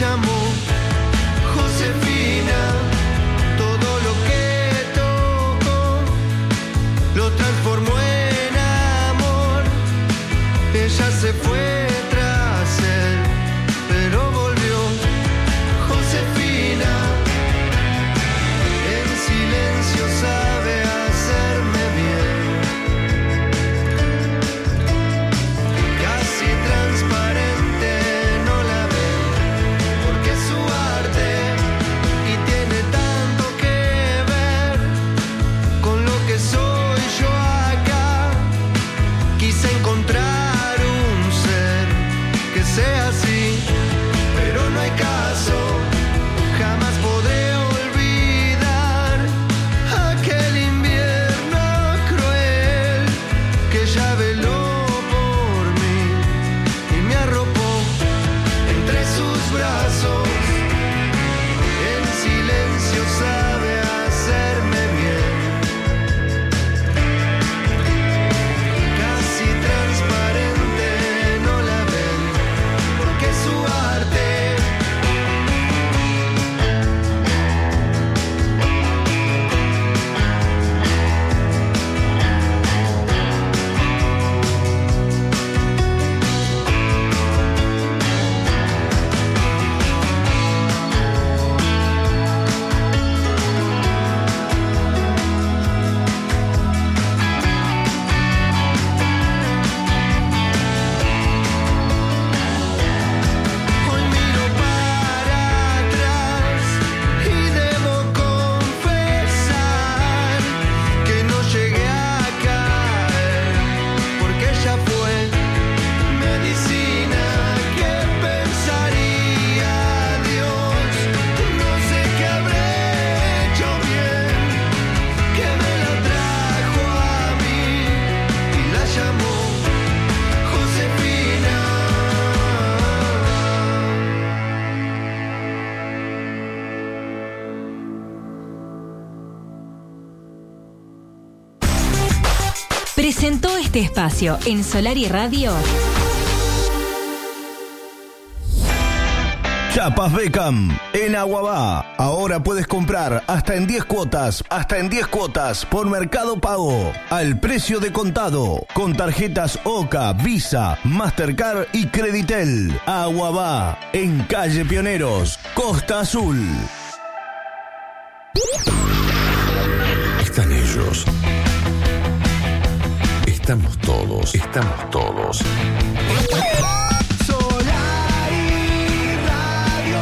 llamó Josefina. Todo lo que tocó lo transformó en amor. Ella se fue Presentó este espacio en Solar y Radio. Chapas Beckham en Aguabá. Ahora puedes comprar hasta en 10 cuotas, hasta en 10 cuotas por Mercado Pago, al precio de contado, con tarjetas OCA, Visa, Mastercard y Creditel. Aguabá, en calle Pioneros, Costa Azul. Están ellos. Estamos todos, estamos todos. Solar y Radio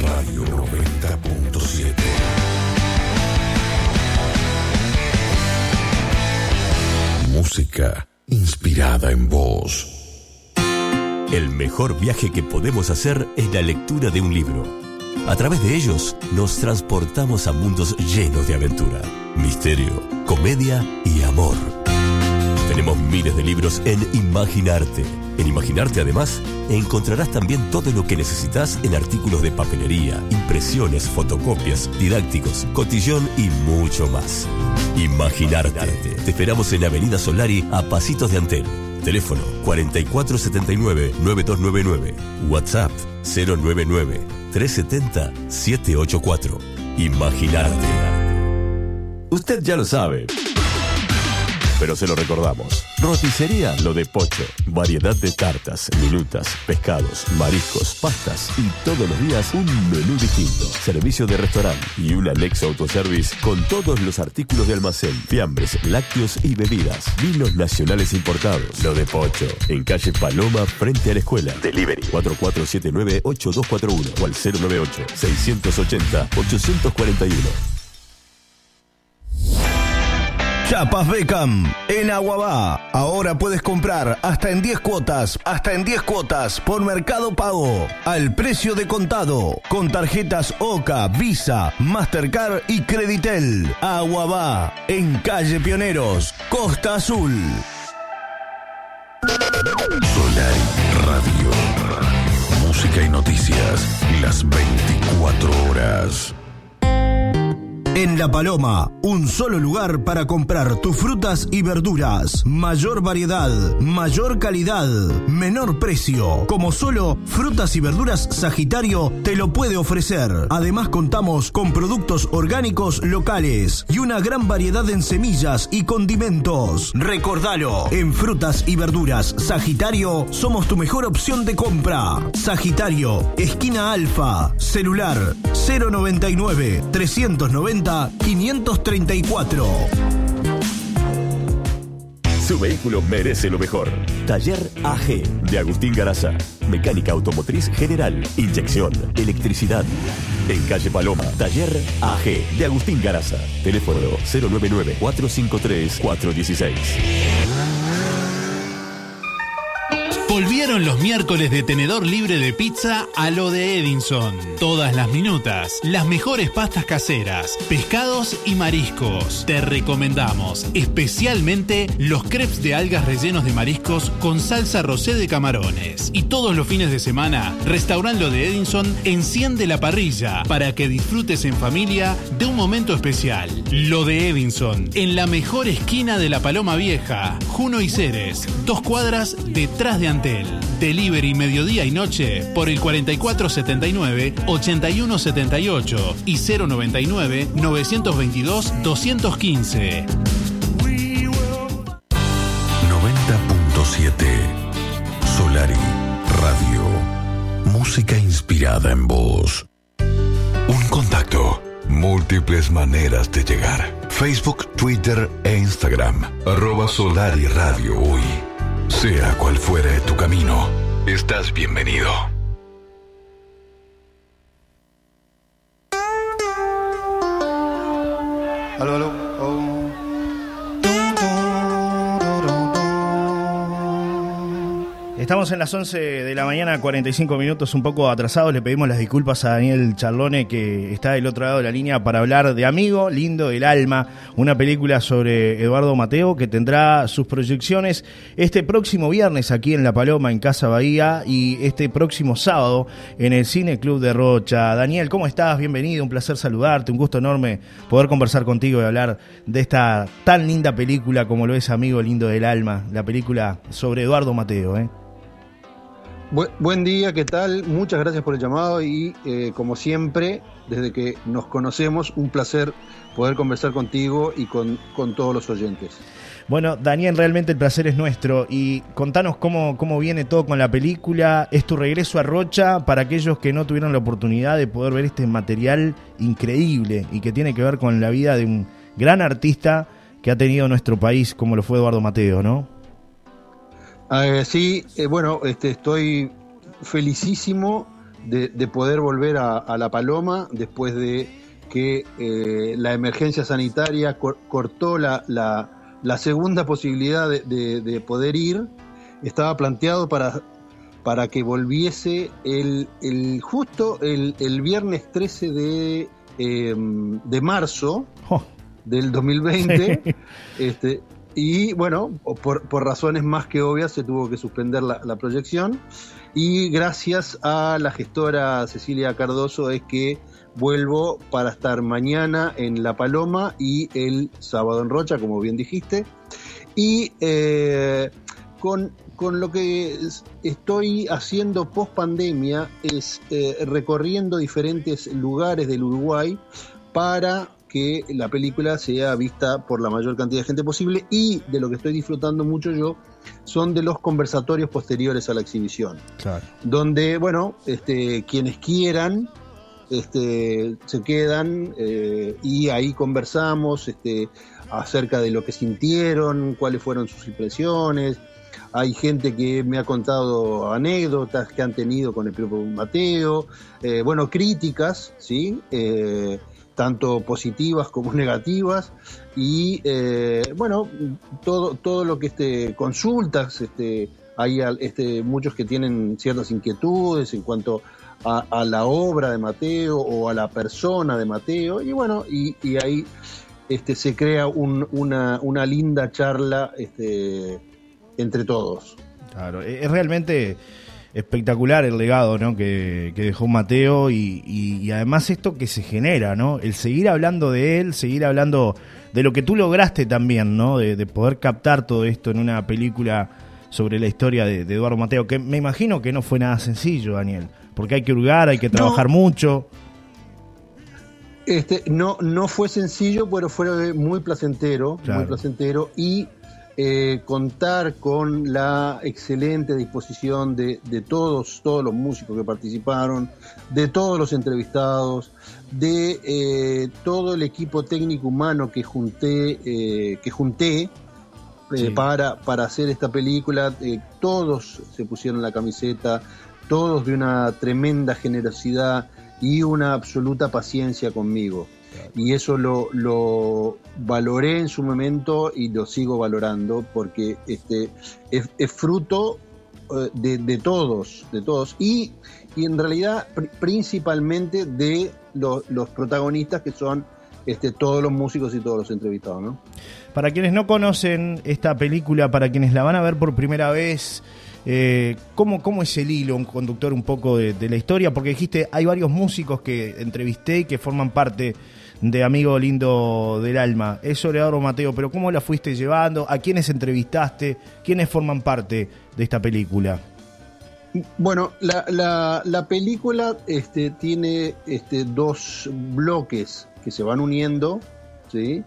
90.7 Radio 90.7. Música inspirada en vos. El mejor viaje que podemos hacer es la lectura de un libro. A través de ellos nos transportamos a mundos llenos de aventura, misterio, comedia y amor. Tenemos miles de libros en Imaginarte. En Imaginarte además encontrarás también todo lo que necesitas en artículos de papelería, impresiones, fotocopias, didácticos, cotillón y mucho más. Imaginarte. Te esperamos en Avenida Solari a Pasitos de Antel. Teléfono 4479-9299. WhatsApp 099-370-784. Imaginarte. Usted ya lo sabe. Pero se lo recordamos. Roticería Lo de Pocho. Variedad de tartas, minutas, pescados, mariscos, pastas y todos los días un menú distinto. Servicio de restaurante y un Alexa Autoservice con todos los artículos de almacén, fiambres, lácteos y bebidas. Vinos nacionales importados. Lo de Pocho. En calle Paloma, frente a la escuela. Delivery 4479-8241 o al 098-680-841. Chapas Beckham en Aguabá. Ahora puedes comprar hasta en 10 cuotas, hasta en 10 cuotas por Mercado Pago, al precio de contado, con tarjetas OCA, Visa, Mastercard y Creditel. Aguabá, en calle Pioneros, Costa Azul. Solar Radio. Música y noticias. Las 24 horas. En La Paloma, un solo lugar para comprar tus frutas y verduras. Mayor variedad, mayor calidad, menor precio. Como solo Frutas y Verduras Sagitario te lo puede ofrecer. Además contamos con productos orgánicos locales y una gran variedad en semillas y condimentos. Recordalo, en Frutas y Verduras Sagitario somos tu mejor opción de compra. Sagitario, esquina Alfa, celular 099 390 534. Su vehículo merece lo mejor. Taller AG de Agustín Garaza. Mecánica automotriz general, inyección, electricidad. En calle Paloma, Taller AG de Agustín Garaza. Teléfono 099-453-416. Volvieron los miércoles de tenedor libre de pizza a lo de Edinson. Todas las minutas, las mejores pastas caseras, pescados y mariscos. Te recomendamos especialmente los crepes de algas rellenos de mariscos con salsa rosé de camarones. Y todos los fines de semana, Restaurant Lo de Edinson enciende la parrilla para que disfrutes en familia de un momento especial. Lo de Edinson, en la mejor esquina de la Paloma Vieja, Juno y Ceres, dos cuadras detrás de Delivery mediodía y noche por el 4479-8178 y 099-922-215. 90.7 Solari Radio. Música inspirada en voz. Un contacto. Múltiples maneras de llegar. Facebook, Twitter e Instagram. Arroba Solari Radio Hoy. Sea cual fuere tu camino, estás bienvenido. Estamos en las 11 de la mañana, 45 minutos, un poco atrasados. Le pedimos las disculpas a Daniel Charlone, que está del otro lado de la línea, para hablar de Amigo Lindo del Alma, una película sobre Eduardo Mateo que tendrá sus proyecciones este próximo viernes aquí en La Paloma, en Casa Bahía, y este próximo sábado en el Cine Club de Rocha. Daniel, ¿cómo estás? Bienvenido, un placer saludarte, un gusto enorme poder conversar contigo y hablar de esta tan linda película como lo es Amigo Lindo del Alma, la película sobre Eduardo Mateo. ¿eh? Bu- buen día, ¿qué tal? Muchas gracias por el llamado y eh, como siempre, desde que nos conocemos, un placer poder conversar contigo y con, con todos los oyentes. Bueno, Daniel, realmente el placer es nuestro y contanos cómo, cómo viene todo con la película. Es tu regreso a Rocha para aquellos que no tuvieron la oportunidad de poder ver este material increíble y que tiene que ver con la vida de un gran artista que ha tenido nuestro país, como lo fue Eduardo Mateo, ¿no? Eh, sí, eh, bueno, este, estoy felicísimo de, de poder volver a, a La Paloma después de que eh, la emergencia sanitaria cor- cortó la, la- la segunda posibilidad de, de- de poder ir. Estaba planteado para, para que volviese el, el justo el, el viernes 13 de, eh, de marzo Oh, del 2020. este, y bueno, por, por razones más que obvias se tuvo que suspender la, proyección. Y gracias a la gestora Cecilia Cardoso es que vuelvo para estar mañana en La Paloma y el sábado en Rocha, como bien dijiste. Y eh, con, con lo que es- estoy haciendo post pandemia es eh, recorriendo diferentes lugares del Uruguay para que la película sea vista por la mayor cantidad de gente posible y de lo que estoy disfrutando mucho yo son de los conversatorios posteriores a la exhibición claro. donde, bueno, este, quienes quieran este, se quedan eh, y ahí conversamos este, acerca de lo que sintieron, cuáles fueron sus impresiones. Hay gente que me ha contado anécdotas que han tenido con el propio Mateo, eh, bueno, críticas, ¿sí? Eh, tanto positivas como negativas. Y eh, bueno todo todo lo que este consultas este hay este, muchos que tienen ciertas inquietudes en cuanto a, la obra de Mateo o a la persona de Mateo. Y bueno y, ahí este se crea un- una, una linda charla este entre todos. Claro, e- es realmente espectacular el legado ¿no? que, que dejó Mateo y, y- y además esto que se genera, ¿no? El seguir hablando de él, seguir hablando de lo que tú lograste también, ¿no? De, de poder captar todo esto en una película sobre la historia de, de Eduardo Mateo, que me imagino que no fue nada sencillo, Daniel, porque hay que hurgar, hay que trabajar mucho. Este, no, no fue sencillo, pero fue muy placentero, Claro. muy placentero y eh, contar con la excelente disposición de, de todos, todos los músicos que participaron, de todos los entrevistados, de eh, todo el equipo técnico humano que junté, eh, que junté Sí. para, para hacer esta película. todos se pusieron la camiseta, todos de una tremenda generosidad y una absoluta paciencia conmigo. Y eso lo, lo valoré en su momento y lo sigo valorando porque este es, fruto eh, de, todos, de todos. Y, y en realidad pr- principalmente de los, los protagonistas que son este, todos los músicos y todos los entrevistados, ¿no? Para quienes no conocen esta película, para quienes la van a ver por primera vez, eh, ¿cómo, ¿cómo es el hilo, un conductor un poco de, la historia? Porque dijiste, hay varios músicos que entrevisté y que forman parte de Amigo Lindo del Alma. Es sobre Eduardo Mateo, pero ¿cómo la fuiste llevando? ¿A quiénes entrevistaste? ¿Quiénes forman parte de esta película? Bueno, la, la, la película este, tiene este, dos bloques que se van uniendo, ¿sí?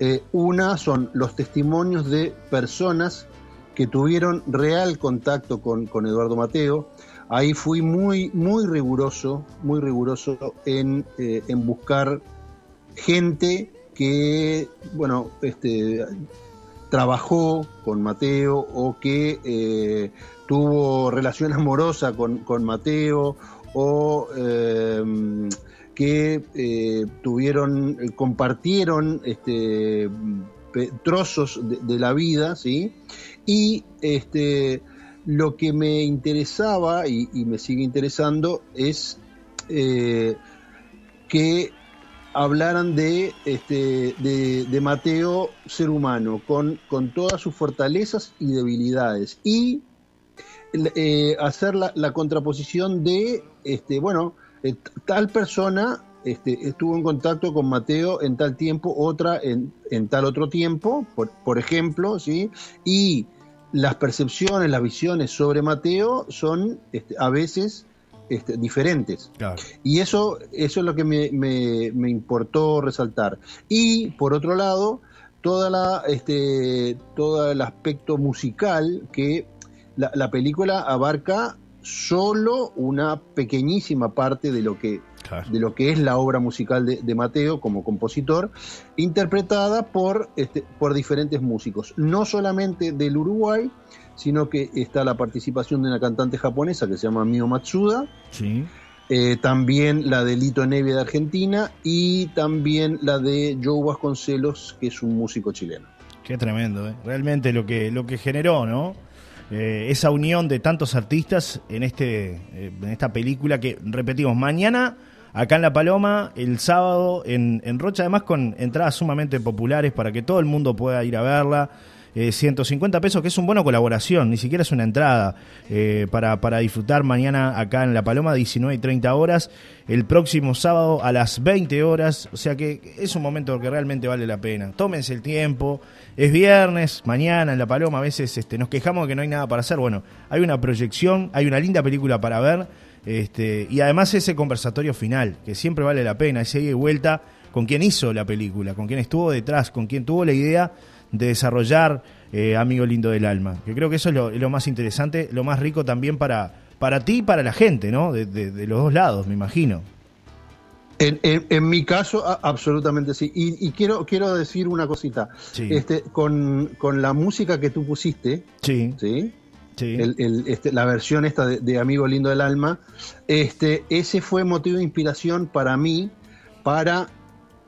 Eh, una son los testimonios de personas que tuvieron real contacto con, con Eduardo Mateo. Ahí fui muy, muy riguroso, muy riguroso en, eh, en buscar gente que, bueno, este, trabajó con Mateo o que eh, tuvo relación amorosa con, con Mateo o eh, que eh, tuvieron, compartieron este, trozos de, de la vida, ¿sí? Y este, lo que me interesaba y, me sigue interesando es eh, que hablaran de, este, de, Mateo ser humano, con, con todas sus fortalezas y debilidades. Y eh, hacer la, la contraposición de, este, bueno, eh, tal persona este, estuvo en contacto con Mateo en tal tiempo, otra en, en tal otro tiempo, por, por ejemplo, ¿sí? Y las percepciones, las visiones sobre Mateo son este, a veces este, diferentes. Claro. Y eso, eso es lo que me, me- me importó resaltar. Y por otro lado, toda la, este, todo el aspecto musical que la, la película abarca solo una pequeñísima parte de lo que Claro. de lo que es la obra musical de, de Mateo como compositor, interpretada por, este, por diferentes músicos, no solamente del Uruguay, sino que está la participación de una cantante japonesa que se llama Mio Matsuda, Sí. eh, también la de Lito Nevia de Argentina y también la de Joe Vasconcelos, que es un músico chileno. Qué tremendo, ¿eh? realmente lo que, lo que generó, ¿no? Eh, esa unión de tantos artistas en, este, eh, en esta película que, repetimos, mañana acá en La Paloma, el sábado en, en Rocha, además con entradas sumamente populares para que todo el mundo pueda ir a verla. Eh, 150 pesos, que es un bono colaboración, ni siquiera es una entrada eh, para, para disfrutar mañana acá en La Paloma, 19 y 30 horas, el próximo sábado a las 20 horas, o sea que es un momento que realmente vale la pena. Tómense el tiempo, es viernes, mañana en La Paloma, a veces este, nos quejamos de que no hay nada para hacer, bueno, hay una proyección, hay una linda película para ver, este, y además ese conversatorio final, que siempre vale la pena, ese ida y vuelta con quien hizo la película, con quien estuvo detrás, con quien tuvo la idea de desarrollar eh, Amigo Lindo del Alma. Que creo que eso es lo, es lo más interesante, lo más rico también para, para ti y para la gente, ¿no? De, de- de los dos lados, me imagino. En, en- en mi caso, a- absolutamente sí. Y, y quiero, quiero decir una cosita. Sí. Este, con, con la música que tú pusiste, Sí, ¿sí? Sí. el- el- este, la versión esta de, de Amigo Lindo del Alma, este, ese fue motivo de inspiración para mí, para,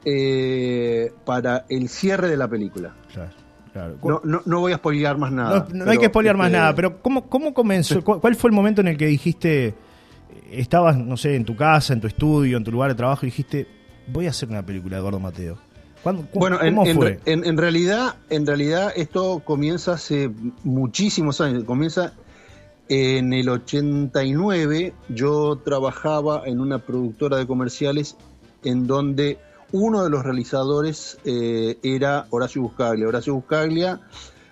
eh, para el cierre de la película. Claro, claro. No, no, no voy a spoilear más No, nada. no hay que spoilear más este, nada, pero ¿cómo, cómo comenzó? ¿Cuál fue el momento en el que dijiste, estabas, no sé, en tu casa, en tu estudio, en tu lugar de trabajo, y dijiste, voy a hacer una película de Eduardo Mateo? ¿Cuándo, cu- Bueno, en, realidad, en realidad esto comienza hace muchísimos años. Comienza en el 89 yo trabajaba en una productora de comerciales en donde uno de los realizadores eh, era Horacio Buscaglia. Horacio Buscaglia,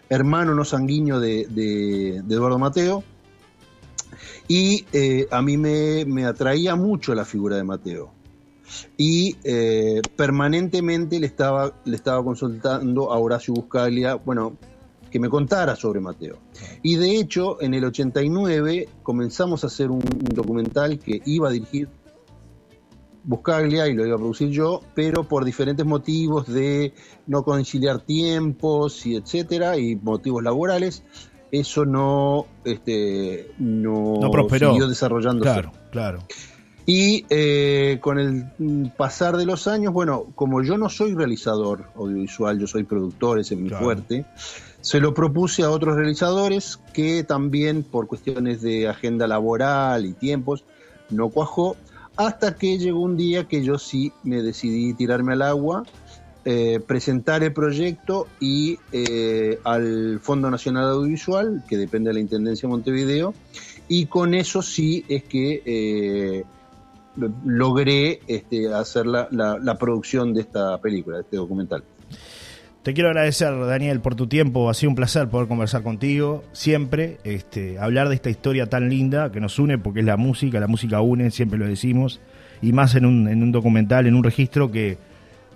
hermano no sanguíneo de, de- de Eduardo Mateo, y eh, a mí me, me atraía mucho la figura de Mateo. Y eh, permanentemente le estaba, le estaba consultando a Horacio Buscaglia, bueno, que me contara sobre Mateo. Y de hecho, en el 89 comenzamos a hacer un, un documental que iba a dirigir Buscaglia y lo iba a producir yo, pero por diferentes motivos de no conciliar tiempos y etcétera, y motivos laborales, eso no, este, no, No prosperó. siguió desarrollándose. Claro, claro. Y eh, con el mm, pasar de los años, bueno, como yo no soy realizador audiovisual, yo soy productor, ese es mi Claro. fuerte, se lo propuse a otros realizadores que también por cuestiones de agenda laboral y tiempos no cuajó, hasta que llegó un día que yo sí me decidí tirarme al agua, eh, presentar el proyecto y eh, al Fondo Nacional Audiovisual, que depende de la Intendencia de Montevideo, y con eso sí es que logré este, hacer la, la- producción de esta película, de este documental. Te quiero agradecer, Daniel, por tu tiempo. Ha sido un placer poder conversar contigo. Siempre, este, hablar de esta historia tan linda que nos une, porque es la música, la música une, siempre lo decimos. Y más en un, en un documental, en un registro que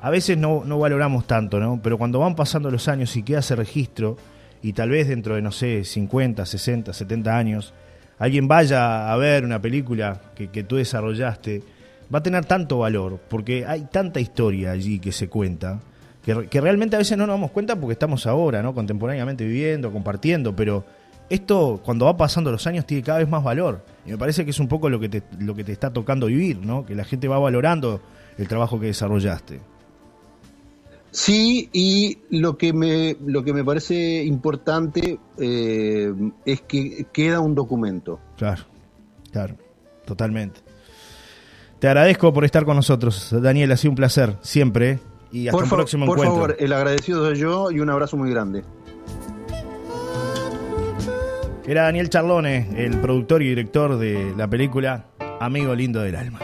a veces no valoramos tanto, ¿no? Pero cuando van pasando los años y queda ese registro, y tal vez dentro de, no sé, 50, 60, 70 años, alguien vaya a ver una película que, tú desarrollaste, va a tener tanto valor, porque hay tanta historia allí que se cuenta, que, que realmente a veces no nos damos cuenta porque estamos ahora, ¿no? Contemporáneamente viviendo, compartiendo, pero esto cuando va pasando los años tiene cada vez más valor. Y me parece que es un poco lo que te, lo que te está tocando vivir, ¿no? Que la gente va valorando el trabajo que desarrollaste. Sí, y lo que me, lo que me parece importante eh, es que queda un documento. Claro, claro, totalmente. Te agradezco por estar con nosotros, Daniel, ha sido un placer, siempre. ¿eh? Y hasta Por, un fa- próximo por encuentro. favor, el agradecido soy yo y un abrazo muy grande. Era Daniel Charlone, el productor y director de la película Amigo Lindo del Alma.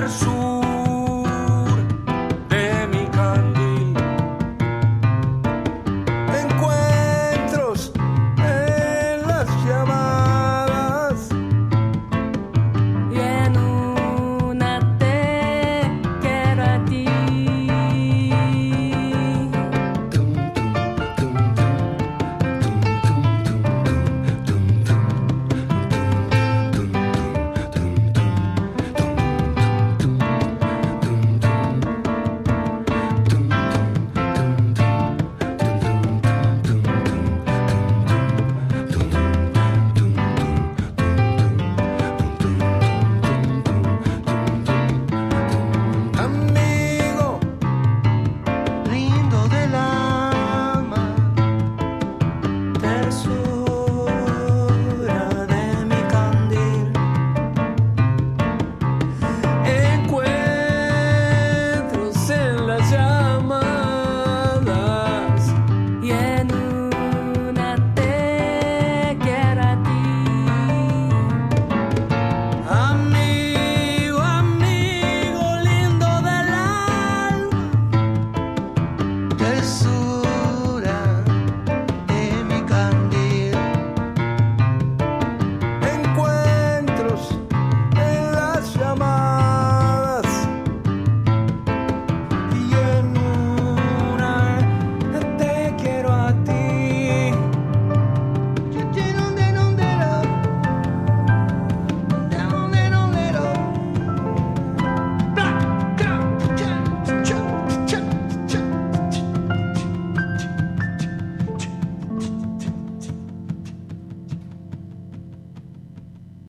verso.